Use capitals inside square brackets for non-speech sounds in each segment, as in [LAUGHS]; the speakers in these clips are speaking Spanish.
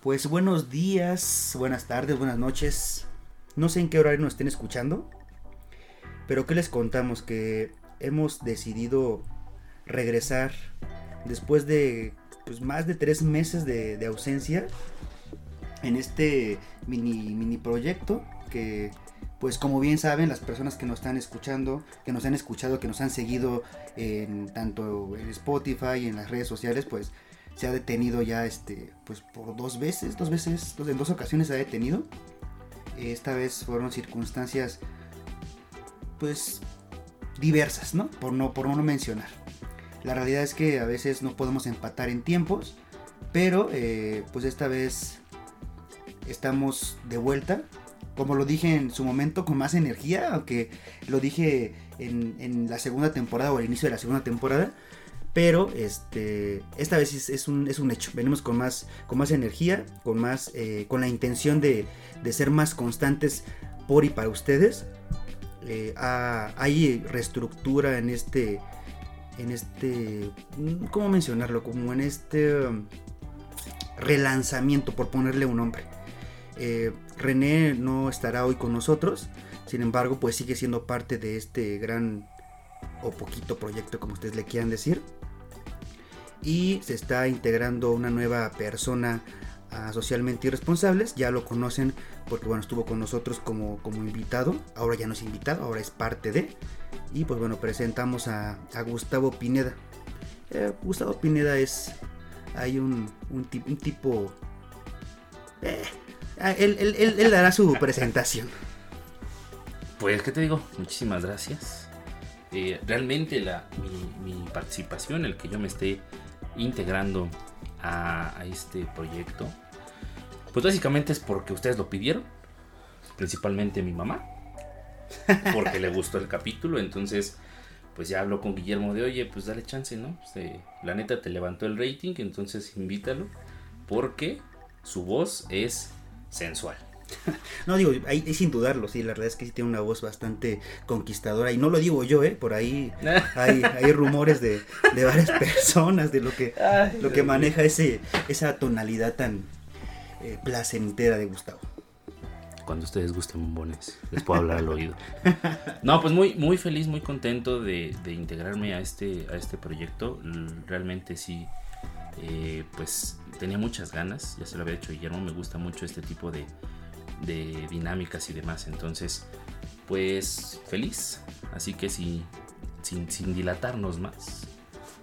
Pues buenos días, buenas tardes, buenas noches. No sé en qué horario nos estén escuchando, pero ¿qué les contamos? Que hemos decidido regresar después de pues, más de tres meses de, ausencia en este mini, mini proyecto que pues como bien saben las personas que nos están escuchando, que nos han escuchado, que nos han seguido en tanto en Spotify y en las redes sociales, pues se ha detenido ya este pues por dos veces, dos veces, dos, en dos ocasiones se ha detenido. Esta vez fueron circunstancias pues diversas, ¿no? Por no por no mencionar. La realidad es que a veces no podemos empatar en tiempos, pero eh, pues esta vez estamos de vuelta como lo dije en su momento, con más energía, aunque lo dije en, la segunda temporada o al inicio de la segunda temporada. Pero este, esta vez es, un, es un hecho. Venimos con más, con más energía, con, más, eh, con la intención de, ser más constantes por y para ustedes. Eh, hay reestructura en este, en este, ¿cómo mencionarlo? Como en este um, relanzamiento, por ponerle un nombre. Eh, René no estará hoy con nosotros, sin embargo, pues sigue siendo parte de este gran o poquito proyecto, como ustedes le quieran decir. Y se está integrando una nueva persona a Socialmente Irresponsables. Ya lo conocen porque bueno, estuvo con nosotros como, como invitado. Ahora ya no es invitado, ahora es parte de. Y pues bueno, presentamos a, Gustavo Pineda. Eh, Gustavo Pineda es. Hay un, un, tipo. Eh, Ah, él, dará su [LAUGHS] presentación. Pues, ¿qué te digo? Muchísimas gracias. Eh, realmente la, mi, participación, el que yo me esté integrando a, este proyecto, pues básicamente es porque ustedes lo pidieron, principalmente mi mamá, porque le gustó el capítulo, entonces pues ya hablo con Guillermo de, oye, pues dale chance, ¿no? Pues, la neta te levantó el rating, entonces invítalo, porque su voz es sensual. [LAUGHS] No digo, ahí, sin dudarlo, sí, la verdad es que sí tiene una voz bastante conquistadora. Y no lo digo yo, ¿eh? Por ahí [LAUGHS] hay, hay rumores de, varias personas de lo que, lo que maneja ese, esa tonalidad tan eh, placentera de Gustavo. Cuando ustedes gusten bombones, les puedo hablar al oído. [LAUGHS] No, pues muy, muy feliz, muy contento de, integrarme a este, a este proyecto. Realmente sí, eh, pues tenía muchas ganas, ya se lo había dicho Guillermo, me gusta mucho este tipo de, dinámicas y demás, entonces pues feliz, así que sin, dilatarnos más.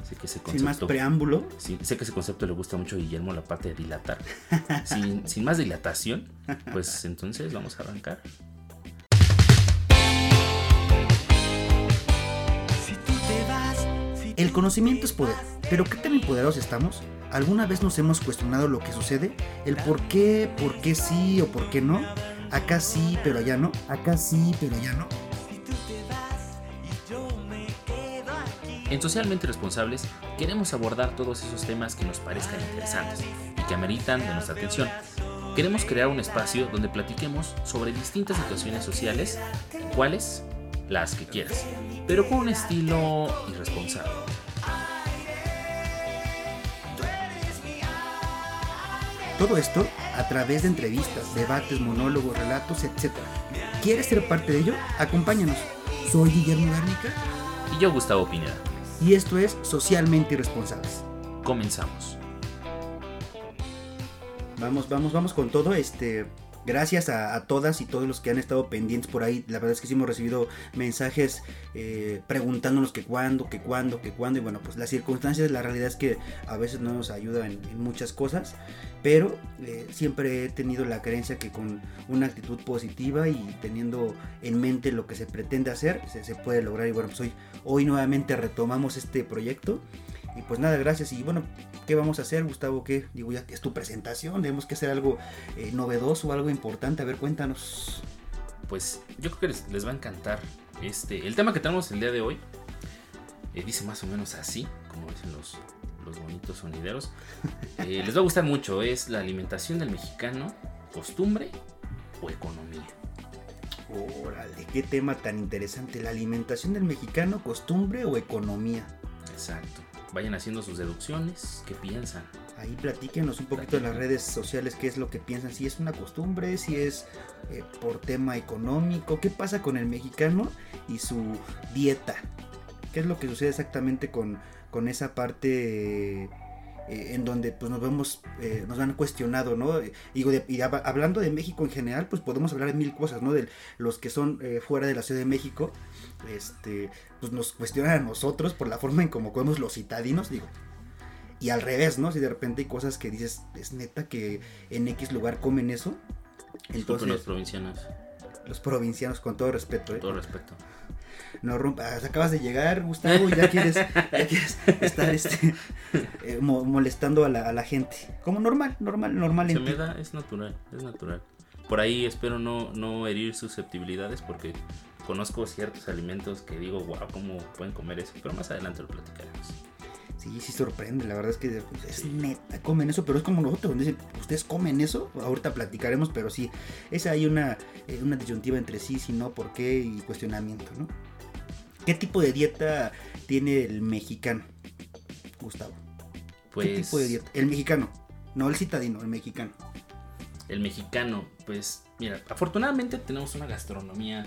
Sé que ese concepto, sin más preámbulo. sé que ese concepto le gusta mucho a Guillermo, la parte de dilatar. [LAUGHS] sin, sin más dilatación, pues entonces vamos a arrancar. El conocimiento es poder, pero ¿qué tan empoderados estamos? ¿Alguna vez nos hemos cuestionado lo que sucede? ¿El por qué, por qué sí o por qué no? Acá sí, pero allá no. Acá sí, pero allá no. En Socialmente Responsables queremos abordar todos esos temas que nos parezcan interesantes y que ameritan de nuestra atención. Queremos crear un espacio donde platiquemos sobre distintas situaciones sociales, cuáles las que quieras, pero con un estilo irresponsable. Todo esto a través de entrevistas, debates, monólogos, relatos, etc. ¿Quieres ser parte de ello? Acompáñanos. Soy Guillermo Garnica. Y yo, Gustavo Pineda. Y esto es Socialmente Irresponsables. Comenzamos. Vamos, vamos, vamos con todo. Este, gracias a, todas y todos los que han estado pendientes por ahí. La verdad es que sí hemos recibido mensajes eh, preguntándonos que cuándo, que cuándo, que cuándo. Y bueno, pues las circunstancias, la realidad es que a veces no nos ayudan en, muchas cosas. Pero eh, siempre he tenido la creencia que con una actitud positiva y teniendo en mente lo que se pretende hacer, se, puede lograr. Y bueno, pues hoy, hoy nuevamente retomamos este proyecto. Y pues nada, gracias. Y bueno, ¿qué vamos a hacer, Gustavo? ¿Qué? Digo, ya es tu presentación, tenemos que hacer algo eh, novedoso, algo importante. A ver, cuéntanos. Pues yo creo que les, va a encantar. Este, el tema que tenemos el día de hoy eh, dice más o menos así, como dicen los, los bonitos sonideros. [LAUGHS] Eh, les va a gustar mucho. Es la alimentación del mexicano, costumbre o economía. Órale, qué tema tan interesante. La alimentación del mexicano, costumbre o economía. Exacto. Vayan haciendo sus deducciones, qué piensan. Ahí platíquenos un poquito en las redes sociales qué es lo que piensan, si es una costumbre, si es eh, por tema económico, qué pasa con el mexicano y su dieta, qué es lo que sucede exactamente con, con esa parte eh, en donde pues nos vemos, eh, nos han cuestionado, ¿no? Digo, y hablando de México en general, pues podemos hablar de mil cosas, ¿no? De los que son eh, fuera de la Ciudad de México, este, pues nos cuestionan a nosotros por la forma en cómo comemos los citadinos, digo. Y al revés, ¿no? Si de repente hay cosas que dices, es neta que en X lugar comen eso. Entonces, los provincianos. Los provincianos, con todo respeto, Con todo respeto no rompas, acabas de llegar, Gustavo, y ya quieres, estar este, eh, molestando a la, gente. Como normal, normal, normal. Se me da, es natural, es natural. Por ahí espero no, no herir susceptibilidades porque conozco ciertos alimentos que digo, wow, ¿cómo pueden comer eso? Pero más adelante lo platicaremos. Sí, sí sorprende, la verdad es que es neta, comen eso, pero es como nosotros, dicen, ustedes comen eso, ahorita platicaremos, pero sí, esa hay una, eh, una disyuntiva entre sí, si no, por qué y cuestionamiento, ¿no? ¿Qué tipo de dieta tiene el mexicano, Gustavo? Pues, ¿Qué tipo de dieta? El mexicano, no el citadino, el mexicano. El mexicano, pues mira, afortunadamente tenemos una gastronomía,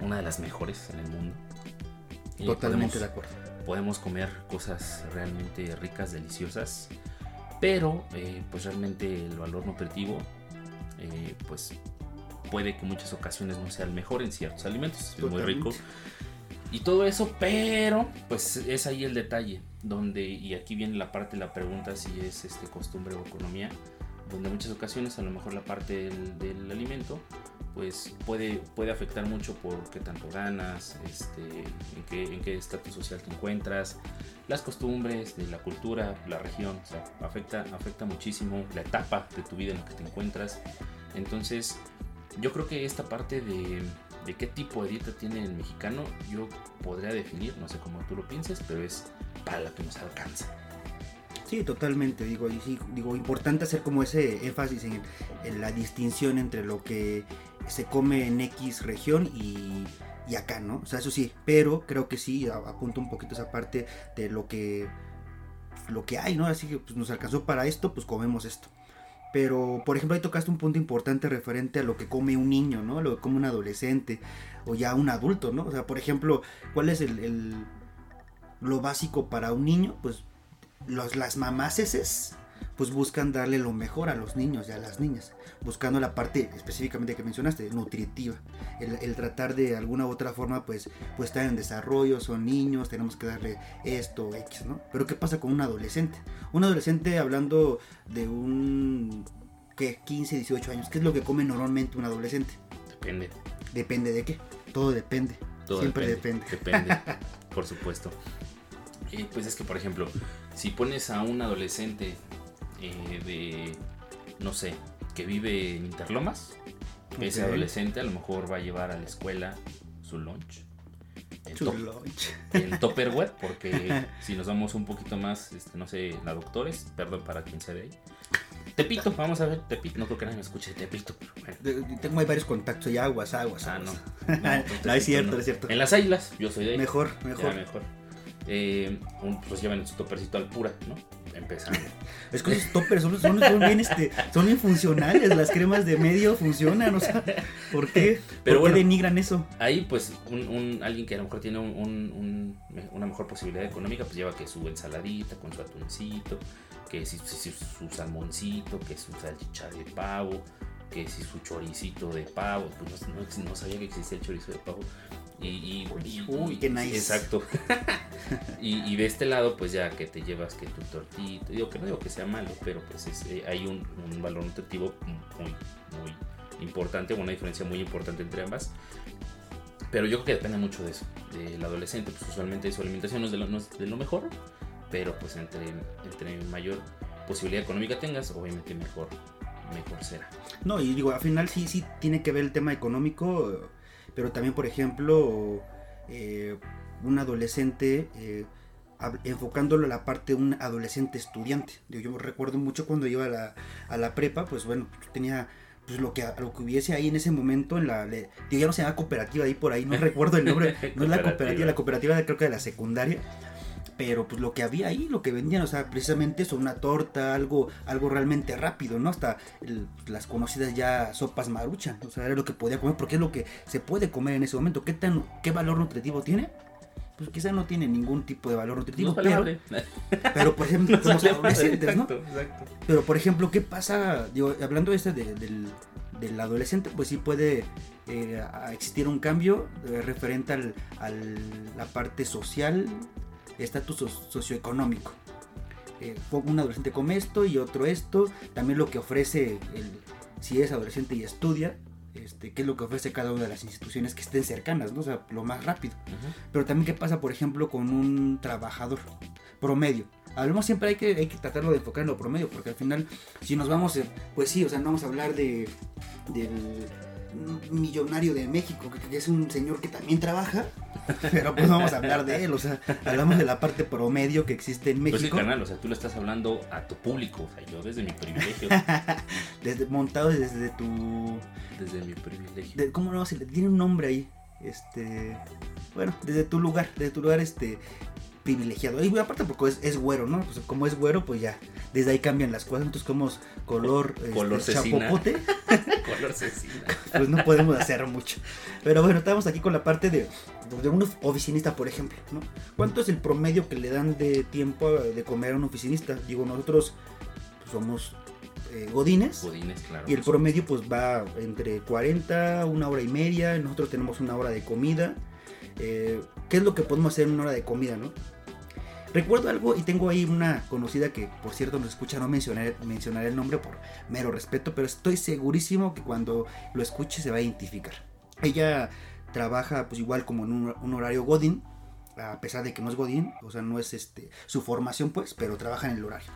una de las mejores en el mundo. Totalmente de acuerdo. Podemos comer cosas realmente ricas, deliciosas, pero eh, pues realmente el valor nutritivo, eh, pues puede que en muchas ocasiones no sea el mejor en ciertos alimentos. Es muy rico y todo eso, pero pues es ahí el detalle, donde, y aquí viene la parte de la pregunta si es este costumbre o economía, donde en muchas ocasiones a lo mejor la parte del, alimento pues puede, puede afectar mucho por qué tanto ganas, este, en qué estatus social te encuentras, las costumbres de la cultura, la región, o sea, afecta, afecta muchísimo la etapa de tu vida en la que te encuentras. Entonces, yo creo que esta parte de, de qué tipo de dieta tiene el mexicano, yo podría definir, no sé cómo tú lo pienses, pero es para la que nos alcanza. Sí, totalmente, digo, y sí, digo, importante hacer como ese énfasis en, la distinción entre lo que se come en X región y, acá, ¿no? O sea, eso sí, pero creo que sí, apunto un poquito esa parte de lo que lo que hay, ¿no? Así que pues, nos alcanzó para esto, pues comemos esto. Pero, por ejemplo, ahí tocaste un punto importante referente a lo que come un niño, ¿no? Lo que come un adolescente o ya un adulto, ¿no? O sea, por ejemplo, ¿cuál es el, lo básico para un niño? Pues los, las mamaceses pues buscan darle lo mejor a los niños y a las niñas, buscando la parte específicamente que mencionaste, nutritiva, el, tratar de alguna u otra forma pues, pues estar en desarrollo, son niños, tenemos que darle esto, X, ¿no? Pero ¿qué pasa con un adolescente? Un adolescente hablando de un, ¿qué? 15, 18 años, ¿qué es lo que come normalmente un adolescente? Depende. ¿Depende de qué? Todo depende. Siempre depende. Depende, [LAUGHS] por supuesto. Eh, pues es que, por ejemplo, si pones a un adolescente eh, de, no sé, que vive en Interlomas, ese adolescente a lo mejor va a llevar a la escuela su lunch. En, su lunch. en Topperware, porque [LAUGHS] si nos vamos un poquito más, este, no sé, la doctores, perdón para quien sea de ahí. Tepito, vamos a ver, Tepito, no creo que nadie me escuche Tepito. Tengo ahí varios contactos y aguas, aguas. Ah, no. No, [LAUGHS] es cierto, es cierto. En las islas, yo soy de ahí. Mejor, mejor. mejor. Eh, pues llevan su topercito al pura, ¿no? Empezando. [LAUGHS] Es que esos toppers son, son, bien, este, son infuncionales, las cremas de medio funcionan, o sea, ¿por qué? Pero ¿Por qué denigran eso? Ahí pues un, alguien que a lo mejor tiene un, una mejor posibilidad económica, pues lleva que su ensaladita con su atuncito, que si, su salmoncito, que su salchicha de pavo, que si su choricito de pavo, pues no, no sabía que existía el chorizo de pavo. Y, uy, qué nice. Exacto. [LAUGHS] y, de este lado, pues ya que te llevas que tu tortito, digo que no digo que sea malo, pero pues eh, hay un, valor nutritivo muy, muy importante, una diferencia muy importante entre ambas. Pero yo creo que depende mucho de eso, del adolescente, pues usualmente su alimentación no es de lo, de lo mejor, pero pues entre, entre mayor posibilidad económica tengas, obviamente mejor, mejor será. No, y digo, al final sí, sí tiene que ver el tema económico pero también, por ejemplo, eh, un adolescente, eh, enfocándolo a la parte de un adolescente estudiante. Yo, me recuerdo mucho cuando iba a la, a la prepa, pues bueno, tenía pues lo que lo que hubiese ahí en ese momento en la digo, ya no se llama cooperativa ahí por ahí no [LAUGHS] recuerdo el nombre no es la cooperativa la cooperativa creo que de la secundaria pero pues lo que había ahí, lo que vendían, o sea, precisamente eso, una torta, algo, algo realmente rápido, ¿no? Hasta las conocidas ya sopas maruchan, o sea, era lo que podía comer, porque es lo que se puede comer en ese momento. ¿Qué tan, qué valor nutritivo tiene? Pues quizá no tiene ningún tipo de valor nutritivo, pero, [LAUGHS] pero por ejemplo, adolescentes, ¿no? Pero por ejemplo, ¿qué pasa? Digo, hablando este del, del adolescente, pues sí puede eh, existir un cambio eh, referente a al, la parte social, estatus socioeconómico. Eh, un adolescente come esto y otro esto, también lo que ofrece, el, si es adolescente y estudia, este, qué es lo que ofrece cada una de las instituciones que estén cercanas, ¿no? O sea, lo más rápido. Pero también qué pasa, por ejemplo, con un trabajador promedio. Hablamos siempre hay que, hay que tratarlo de enfocar en lo promedio, porque al final, si nos vamos, pues sí, o sea, no vamos a hablar de, del millonario de México, que, es un señor que también trabaja, pero pues vamos a hablar de él, o sea, hablamos de la parte promedio que existe en México. Pues sí, canal, o sea, tú le estás hablando a tu público, o sea, yo desde mi privilegio. [LAUGHS] desde, montado desde tu... Desde mi privilegio. ¿Cómo no? Se le tiene un nombre ahí, este... Bueno, desde tu lugar, desde tu lugar, este privilegiado. Y aparte porque es, güero, ¿no? Pues como es güero, pues ya, desde ahí cambian las cosas. Entonces como es color, color este, chapopote. [LAUGHS] color [LAUGHS] cecina. pues no podemos hacer mucho. Pero bueno, estamos aquí con la parte de, de un oficinista, por ejemplo, ¿no? ¿Cuánto es el promedio que le dan de tiempo de comer a un oficinista? Digo, nosotros pues, somos eh, godines. Godines, claro. Y el promedio pues va entre 40, una hora y media. Nosotros tenemos una hora de comida. Eh, ¿Qué es lo que podemos hacer en una hora de comida, no? Recuerdo algo y tengo ahí una conocida que por cierto nos escucha, no mencionaré, mencionaré el nombre por mero respeto, pero estoy segurísimo que cuando lo escuche se va a identificar. Ella trabaja pues igual como en un, horario Godin, a pesar de que no es Godin, o sea, no es este su formación pues, pero trabaja en el horario.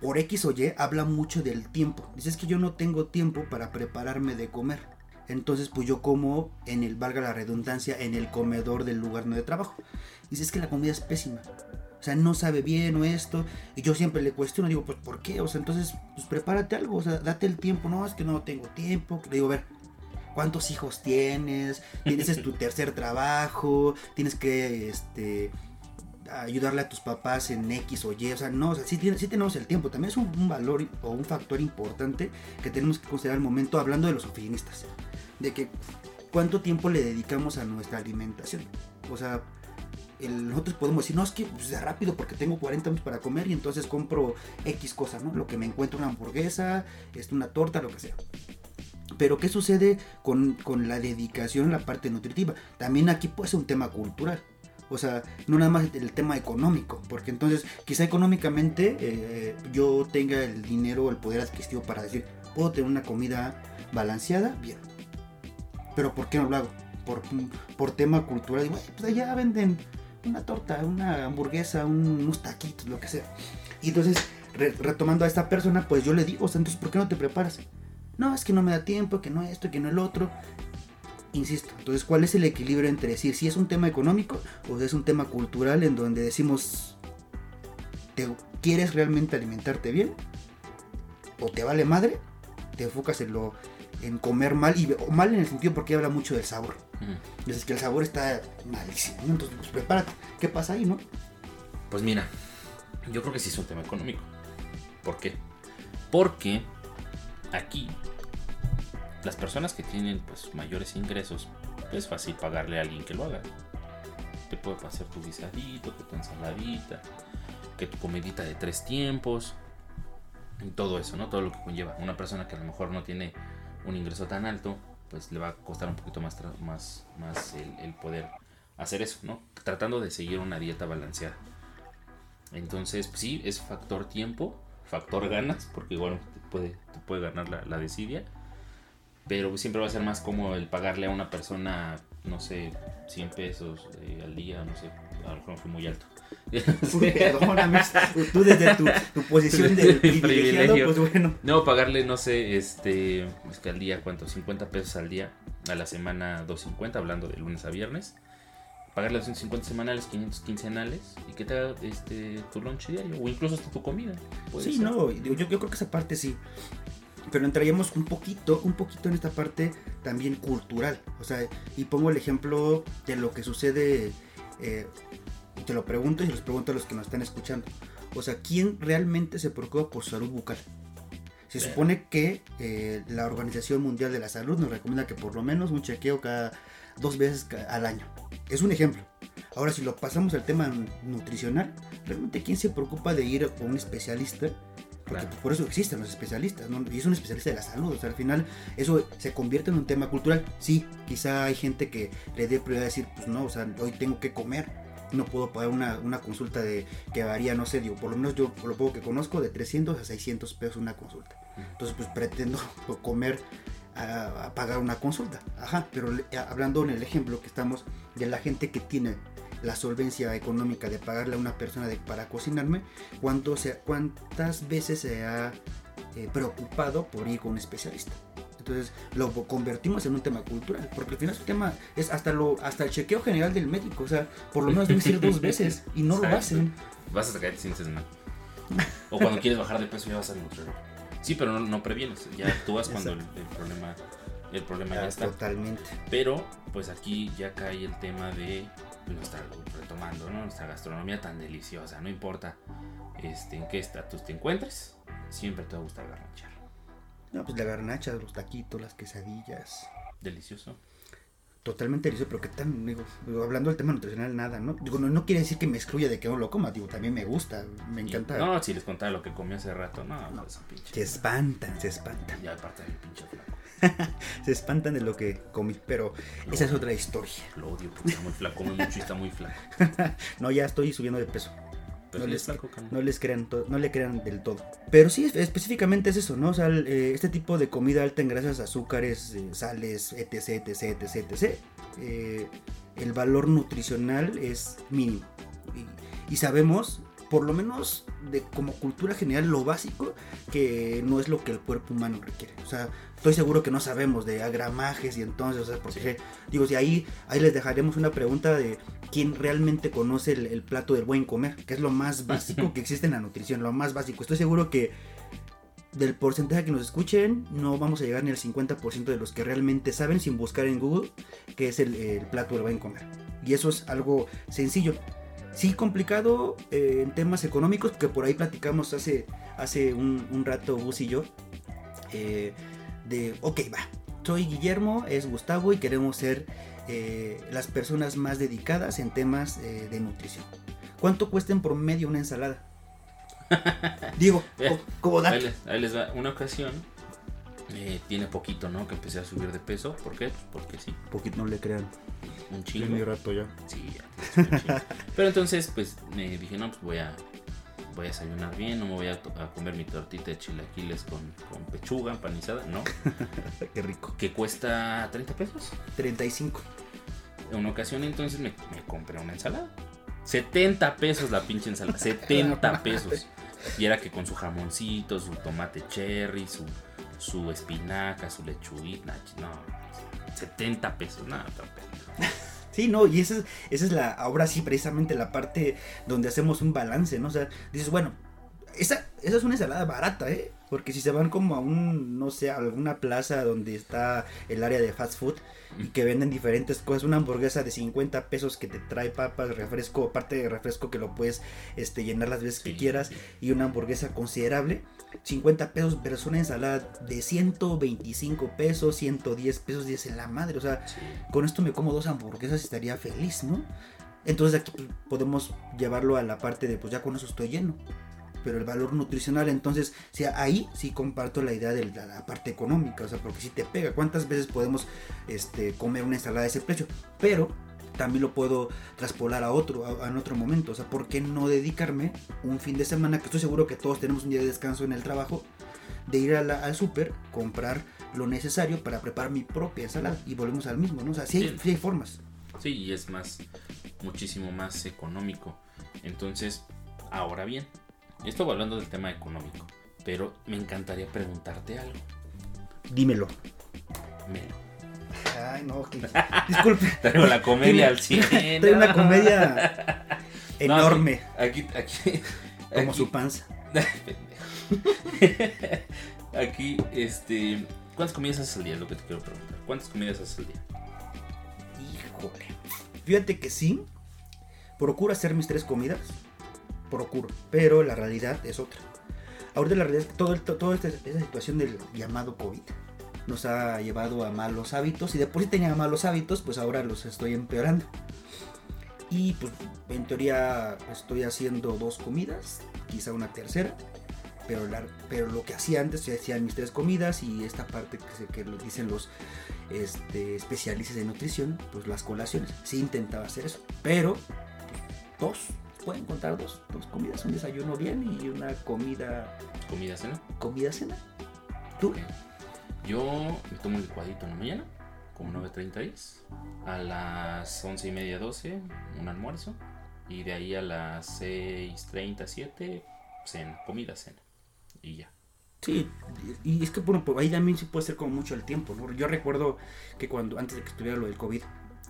Por X o Y habla mucho del tiempo. Dice es que yo no tengo tiempo para prepararme de comer. Entonces, pues yo como en el, valga la redundancia, en el comedor del lugar donde trabajo. Dice, es que la comida es pésima o sea, no sabe bien o esto. Y yo siempre le cuestiono, digo, pues ¿por qué? O sea, entonces, pues prepárate algo, o sea, date el tiempo. No, es que no tengo tiempo. Le digo, a ver, ¿cuántos hijos tienes? Tienes tu [LAUGHS] tercer trabajo, tienes que, este ayudarle a tus papás en X o Y, o sea, no, o sea, sí, sí tenemos el tiempo, también es un, un, valor o un factor importante que tenemos que considerar al momento hablando de los oficinistas, de que cuánto tiempo le dedicamos a nuestra alimentación, o sea, nosotros podemos decir, no, es que pues, es rápido porque tengo 40 minutos para comer y entonces compro X cosas, ¿no? Lo que me encuentro una hamburguesa, este, una torta, lo que sea. Pero ¿qué sucede con, la dedicación en la parte nutritiva? También aquí puede ser un tema cultural. O sea, no nada más el tema económico, porque entonces quizá económicamente eh, yo tenga el dinero, el poder adquisitivo para decir, puedo tener una comida balanceada, bien. Pero ¿por qué no lo hago? Por, por tema cultural, digo, pues allá venden una torta, una hamburguesa, unos taquitos, lo que sea. Y entonces, retomando a esta persona, pues yo le digo, o sea, entonces, ¿por qué no te preparas? No, es que no me da tiempo, que no esto, que no el otro. Insisto, entonces, ¿cuál es el equilibrio entre decir si es un tema económico o es un tema cultural en donde decimos, ¿te quieres realmente alimentarte bien? ¿O te vale madre? Te enfocas en lo en comer mal y mal en el sentido porque habla mucho del sabor. Mm. Es que el sabor está malísimo, entonces pues prepárate. ¿Qué pasa ahí, no? Pues mira, yo creo que sí es un tema económico. ¿Por qué? Porque aquí las personas que tienen pues mayores ingresos es fácil pagarle a alguien que lo haga. Te puede hacer tu guisadito, que tu ensaladita, que tu comidita de tres tiempos, todo eso, ¿no? Todo lo que conlleva. Una persona que a lo mejor no tiene un ingreso tan alto, pues le va a costar un poquito más, más, más el, poder hacer eso, ¿no? Tratando de seguir una dieta balanceada. Entonces, pues sí, es factor tiempo, factor ganas, porque igual te puede, puede ganar la, la desidia. Pero siempre va a ser más como el pagarle a una persona, no sé, 100 pesos eh, al día, no sé, a lo mejor fue muy alto. [LAUGHS] Perdóname, tú desde tu, posición de privilegiado, pues bueno. No, pagarle, no sé, este, es que al día, ¿cuánto? 50 pesos al día, a la semana 250, hablando de lunes a viernes. Pagarle 250 semanales, 500 quincenales y que te haga este, tu lunch diario o incluso hasta tu comida. Sí, no, yo, yo creo que esa parte sí pero entraríamos un poquito, un poquito en esta parte también cultural. O sea, y pongo el ejemplo de lo que sucede eh, Y te lo pregunto y los pregunto a los que nos están escuchando. O sea, ¿quién realmente se preocupa por su salud bucal? Se supone que eh, la Organización Mundial de la Salud nos recomienda que por lo menos un chequeo cada dos veces al año. Es un ejemplo. Ahora, si lo pasamos al tema nutricional, realmente quién se preocupa de ir a un especialista porque por eso existen los especialistas, ¿no? Y es un especialista de la salud, o sea, al final eso se convierte en un tema cultural. Sí, quizá hay gente que le dé prioridad a decir, pues no, o sea, hoy tengo que comer, no puedo pagar una, una, consulta de que varía, no sé, digo, por lo menos yo, por lo poco que conozco, de 300 a 600 pesos una consulta. Entonces, pues pretendo [LAUGHS] comer a, pagar una consulta. Ajá, pero hablando en el ejemplo que estamos de la gente que tiene la solvencia económica de pagarle a una persona para cocinarme, ¿cuánto se, ¿cuántas veces se ha eh, preocupado por ir con un especialista? Entonces lo convertimos en un tema cultural, porque al final su tema es hasta lo hasta el chequeo general del médico, o sea, por lo menos deben ir dos veces y no lo hacen. Vas hasta que te sientes mal. O cuando quieres bajar de peso ya vas al nutriólogo. Sí, pero no, previenes, ya actúas cuando el, problema el problema ya está. Totalmente. Pero pues aquí ya cae el tema de nuestra retomando, ¿no? Nuestra gastronomía tan deliciosa, no importa este en qué estatus te encuentres, siempre te va a gustar garnachar. No, pues la garnacha, los taquitos, las quesadillas. Delicioso. Totalmente delicioso, pero que tan, digo, hablando del tema nutricional, nada, ¿no? Digo, no, quiere decir que me excluya de que no lo coma, digo, también me gusta, me encanta. no, si les contara lo que comí hace rato, no, no, es pinche. Se espantan, se espantan. Ya aparte del pinche flaco. [LAUGHS] se espantan de lo que comí, pero esa es otra historia. Lo odio porque está muy flaco, come mucho y está muy flaco. [LAUGHS] no, ya estoy subiendo de peso no, les, no les crean no le crean del todo. Pero sí, específicamente es eso, ¿no? O sea, eh, este tipo de comida alta en grasas, azúcares, eh, sales, etc, etc, etc, etc. Eh, el valor nutricional es mínimo. Y, y, sabemos, por lo menos de como cultura general, lo básico, que no es lo que el cuerpo humano requiere. O sea, estoy seguro que no sabemos de agramajes y entonces, o sea, porque, digo, si ahí, ahí les dejaremos una pregunta de quién realmente conoce el, plato del buen comer, que es lo más [LAUGHS] básico que existe en la nutrición, lo más básico. Estoy seguro que del porcentaje que nos escuchen, no vamos a llegar ni al 50% de los que realmente saben sin buscar en Google qué es el, plato del buen comer. Y eso es algo sencillo. Sí complicado eh, en temas económicos, porque por ahí platicamos hace, hace un, rato Gus y yo. Eh, de, ok, va, soy Guillermo, es Gustavo y queremos ser eh, las personas más dedicadas en temas eh, de nutrición. ¿Cuánto cuesta en promedio una ensalada? [LAUGHS] Digo, como dato. Ahí les, va. Una ocasión, eh, tiene poquito, ¿no? Que empecé a subir de peso. ¿Por qué? Pues porque sí. Poquito no le crean. Un chingo. rato ya. Sí, [LAUGHS] Pero entonces, pues, me dije, no, pues voy a voy a desayunar bien, no me voy a, comer mi tortita de chilaquiles con, con pechuga empanizada, no. [LAUGHS] Qué rico. Que cuesta 30 pesos. 35. En una ocasión entonces me, compré una ensalada. 70 pesos la pinche ensalada. 70 [LAUGHS] pesos. Y era que con su jamoncito, su tomate cherry, su, su espinaca, su lechuguita. No, 70 pesos. Nada, no, [LAUGHS] Sí, no, y esa es, esa es la, ahora sí, precisamente la parte donde hacemos un balance, ¿no? O sea, dices, bueno, esa, esa es una ensalada barata, ¿eh? Porque si se van como a un, no sé, a alguna plaza donde está el área de fast food y que venden diferentes cosas, una hamburguesa de 50 pesos que te trae papas, refresco, aparte de refresco que lo puedes este, llenar las veces que quieras y una hamburguesa considerable, 50 pesos versus una ensalada de 125 pesos, 110 pesos, y es en la madre, o sea, con esto me como dos hamburguesas y estaría feliz, ¿no? Entonces aquí pues, podemos llevarlo a la parte de, pues ya con eso estoy lleno pero el valor nutricional, entonces, si ahí sí comparto la idea de la, parte económica, o sea, porque si te pega, ¿cuántas veces podemos este, comer una ensalada de ese precio? Pero también lo puedo traspolar a otro, a, otro momento, o sea, ¿por qué no dedicarme un fin de semana, que estoy seguro que todos tenemos un día de descanso en el trabajo, de ir al súper, comprar lo necesario para preparar mi propia ensalada y volvemos al mismo, ¿no? O sea, sí hay, sí hay formas. Sí, y es más, muchísimo más económico. Entonces, ahora bien, Estoy hablando del tema económico, pero me encantaría preguntarte algo. Dímelo. Melo. Ay, no, [LAUGHS] disculpe. Traigo la comedia al cine. Traigo una comedia [LAUGHS] enorme. aquí, aquí, Como su panza. [LAUGHS] aquí, este. ¿Cuántas comidas haces al día? Es lo que te quiero preguntar. ¿Cuántas comidas haces al día? Híjole. Fíjate que sí. procuro hacer mis tres comidas, procuro, pero la realidad es otra. Ahorita la realidad todo, toda esta, esta situación del llamado COVID nos ha llevado a malos hábitos y de por tenía malos hábitos, pues ahora los estoy empeorando. Y pues en teoría estoy haciendo dos comidas, quizá una tercera, pero, la- pero lo que hacía antes, yo hacía mis tres comidas y esta parte que, se- que dicen los este, especialistas de nutrición, pues las colaciones. Sí intentaba hacer eso, pero pues, dos, pueden contar dos, dos comidas, un desayuno bien y una comida, Comida, cena. comida cena. ¿Tú? Ok. Yo me tomo un licuadito en la mañana, como 9.30 A las 11 y media, 12, un almuerzo. Y de ahí a las 6.30, 7, cena, comida, cena. Y ya. Sí, y es que bueno, pues, ahí también sí puede ser como mucho el tiempo, ¿no? Yo recuerdo que cuando, antes de que estuviera lo del COVID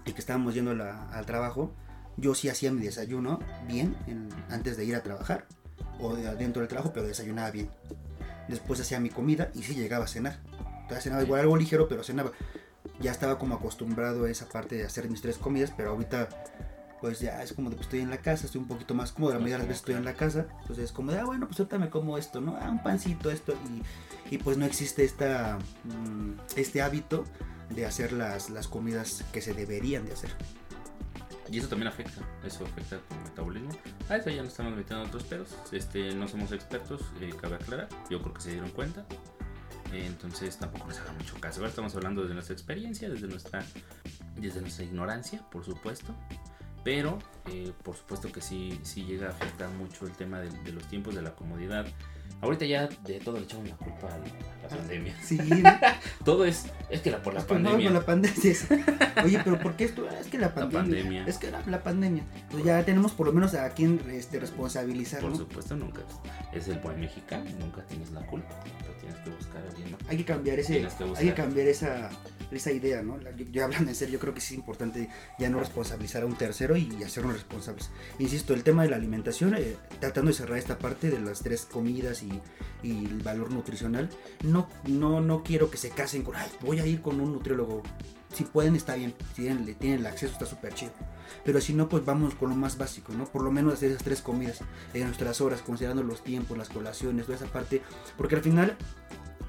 y que estábamos yendo la- al trabajo, yo sí hacía mi desayuno bien en- antes de ir a trabajar o de- dentro del trabajo, pero desayunaba bien. Después hacía mi comida y sí llegaba a cenar. Entonces cenaba igual algo ligero, pero cenaba. Ya estaba como acostumbrado a esa parte de hacer mis tres comidas, pero ahorita pues ya es como de que estoy en la casa, estoy un poquito más cómodo, la mayoría de las veces estoy en la casa, entonces es como de, ah, bueno, pues ahorita me como esto, ¿no? Ah, un pancito, esto, y, y pues no existe esta, mm, este hábito de hacer las, las comidas que se deberían de hacer. Y eso también afecta, eso afecta tu metabolismo. A eso ya no estamos metiendo otros pedos. Este, no somos expertos, eh, cabe aclarar. Yo creo que se dieron cuenta. Eh, entonces tampoco nos haga mucho caso. Ahora estamos hablando desde nuestra experiencia, desde nuestra, desde nuestra ignorancia, por supuesto. Pero eh, por supuesto que sí, sí llega a afectar mucho el tema de, de los tiempos, de la comodidad. Ahorita ya de todo le echamos la culpa a la, a la pandemia. Sí, [LAUGHS] Todo es, es que la, por la es pandemia. con la pandemia. [LAUGHS] Oye, pero ¿por qué esto? Ah, Es que la pandemia. pandemia. Es que la, la pandemia. Pues ya tenemos por lo menos a quien este, responsabilizar, Por ¿no? supuesto, nunca. Es el buen mexicano, nunca tienes la culpa. Pero tienes que buscar a alguien hay que cambiar ese que hay que cambiar esa esa idea no La- yo, yo hablando en serio yo creo que es importante ya no responsabilizar a un tercero y hacernos responsables insisto el tema de la alimentación eh, tratando de cerrar esta parte de las tres comidas y, y el valor nutricional no no no quiero que se casen con ay voy a ir con un nutriólogo si pueden está bien si tienen, tienen el acceso está súper chido. Pero si no pues vamos con lo más básico no por lo menos hacer esas tres comidas en nuestras horas considerando los tiempos las colaciones toda esa parte. Porque al final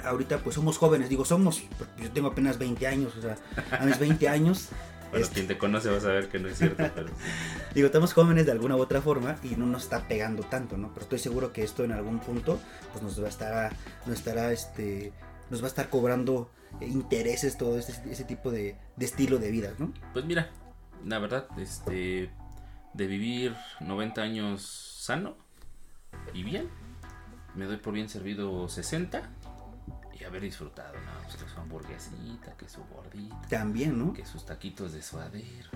ahorita pues somos jóvenes, digo somos, yo tengo apenas 20 años, o sea, a mis 20 años, Bueno, este, quien te conoce va a saber que no es cierto, pero [LAUGHS] digo, estamos jóvenes de alguna u otra forma y no nos está pegando tanto, ¿no? Pero estoy seguro que esto en algún punto pues nos va a estar, nos estará, este, nos va a estar cobrando intereses, todo este, ese tipo de, de estilo de vida, ¿no? pues mira, la verdad, este, de vivir 90 años sano y bien, me doy por bien servido 60 haber disfrutado, ¿no? Pues que su hamburguesita, que su gordita, También, ¿no? que sus taquitos de suadero.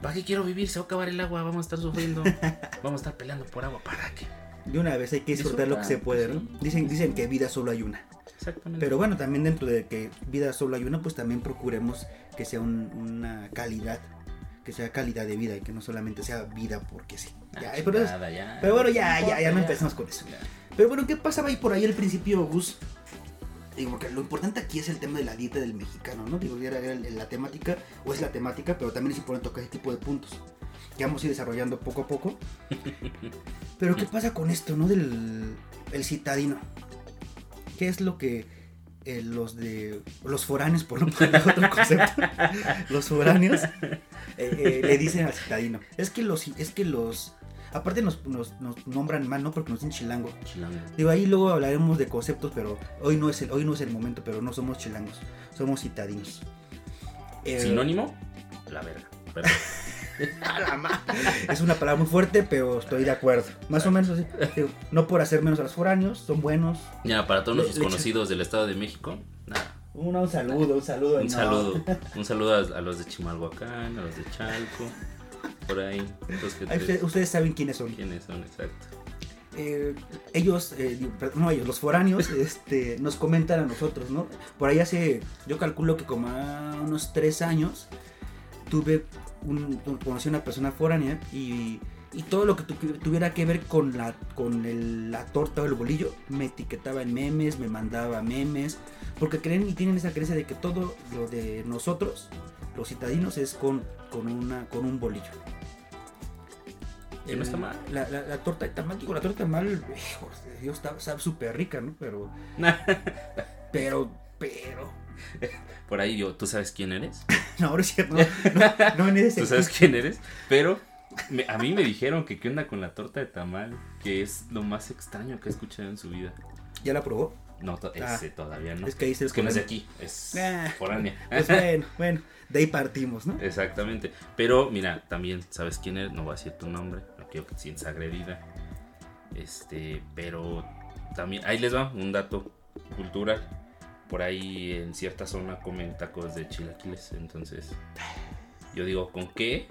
¿Para qué quiero vivir? Se va a acabar el agua, vamos a estar sufriendo, [LAUGHS] vamos a estar peleando por agua, ¿para qué? De una vez hay que disfrutar lo que se puede, ¿no? Sí. Dicen, dicen que vida solo hay una. Exactamente. Pero bueno, también dentro de que vida solo hay una, pues también procuremos que sea un- una calidad, que sea calidad de vida y que no solamente sea vida porque sí. Ya, Ah, pero, es- chingada, ya. pero bueno, ya, ya, ya no empezamos con eso. Ya. pero bueno, ¿qué pasaba ahí por ahí al principio, Gus? Digo, porque lo importante aquí es el tema de la dieta del mexicano, ¿no? Digo, era, era la temática, o es la temática, pero también es importante tocar ese tipo de puntos que vamos a ir desarrollando poco a poco. [LAUGHS] Pero ¿qué pasa con esto, no? Del el citadino. ¿Qué es lo que eh, los de los foráneos, por no poner otro [LAUGHS] concepto, los foráneos eh, eh, le dicen al citadino? Es que los, es que los, aparte nos, nos, nos nombran mal, ¿no? Porque nos dicen chilango. Chilango. Digo, ahí luego hablaremos de conceptos, pero hoy no es el, hoy no es el momento, pero no somos chilangos, somos citadinos. Eh, Sinónimo, la verga. [LAUGHS] Es una palabra muy fuerte, pero estoy de acuerdo. Más o menos así. Digo, no por hacer menos a los foráneos, son buenos. ya, para todos nuestros conocidos del Estado de México, nada. Un, un saludo, un saludo. Un no. saludo. [LAUGHS] Un saludo a, a los de Chimalhuacán, a los de Chalco, por ahí. Ustedes, ustedes saben quiénes son. ¿Quiénes son? Exacto. Eh, ellos, eh, no ellos, los foráneos, [LAUGHS] este, nos comentan a nosotros, ¿no? Por ahí hace, yo calculo que como a unos tres años, tuve un, conocí a una persona foránea y, y todo lo que tu- tuviera que ver con la, con el- la torta o el bolillo, me etiquetaba en memes, me mandaba memes, porque creen y tienen esa creencia de que todo lo de nosotros, los citadinos, es con, con, una, con un bolillo. Que no está El- mal. La, la, la torta de tamal, digo, la torta de tamal, hijo de Dios, está, súper rica, ¿no? Pero, [LAUGHS] pero, pero. Por ahí yo, ¿tú sabes quién eres? [LAUGHS] No, ahora es cierto, no, no, no en ese ¿Tú sabes quién eres? Pero me- a mí me dijeron que qué onda con la torta de tamal, que es lo más extraño que he escuchado en su vida. ¿Ya la probó? No, to- Ah. ese todavía no. Es que se Es que no es de aquí, es Ah. foránea. Pues bueno, bueno, [LAUGHS] de ahí partimos, ¿no? Exactamente. Pero mira, también sabes quién eres, no voy a decir tu nombre, no quiero que te sientas agredida. Este, pero también, ahí les va un dato cultural. Por ahí en cierta zona comen tacos de chilaquiles. Entonces, yo digo, ¿con qué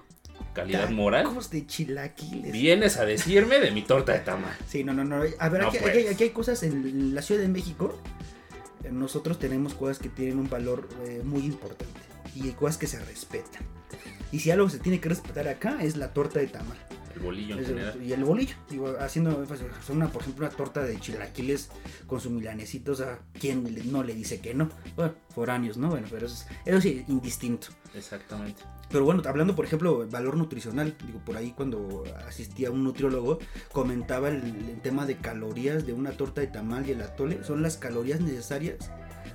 calidad moral Tacos de chilaquiles. vienes a decirme de mi torta de tamal? Sí, no, no, no. A ver, No aquí, puedes. aquí- aquí hay cosas en la Ciudad de México. eh, Nosotros tenemos cosas que tienen un valor eh, muy importante. Y hay cosas que se respetan. Y si algo se tiene que respetar acá es la torta de tamal. El bolillo en general. y el bolillo, digo, haciendo una, por ejemplo, una torta de chilaquiles con su milanesito, o sea, ¿quién le- no le dice que no? Bueno, foráneos, ¿no? Bueno, pero eso, es, eso sí, indistinto. Exactamente. Pero bueno, hablando, por ejemplo, valor nutricional, digo, por ahí cuando asistía a un nutriólogo, comentaba el, el tema de calorías de una torta de tamal y el atole, son las calorías necesarias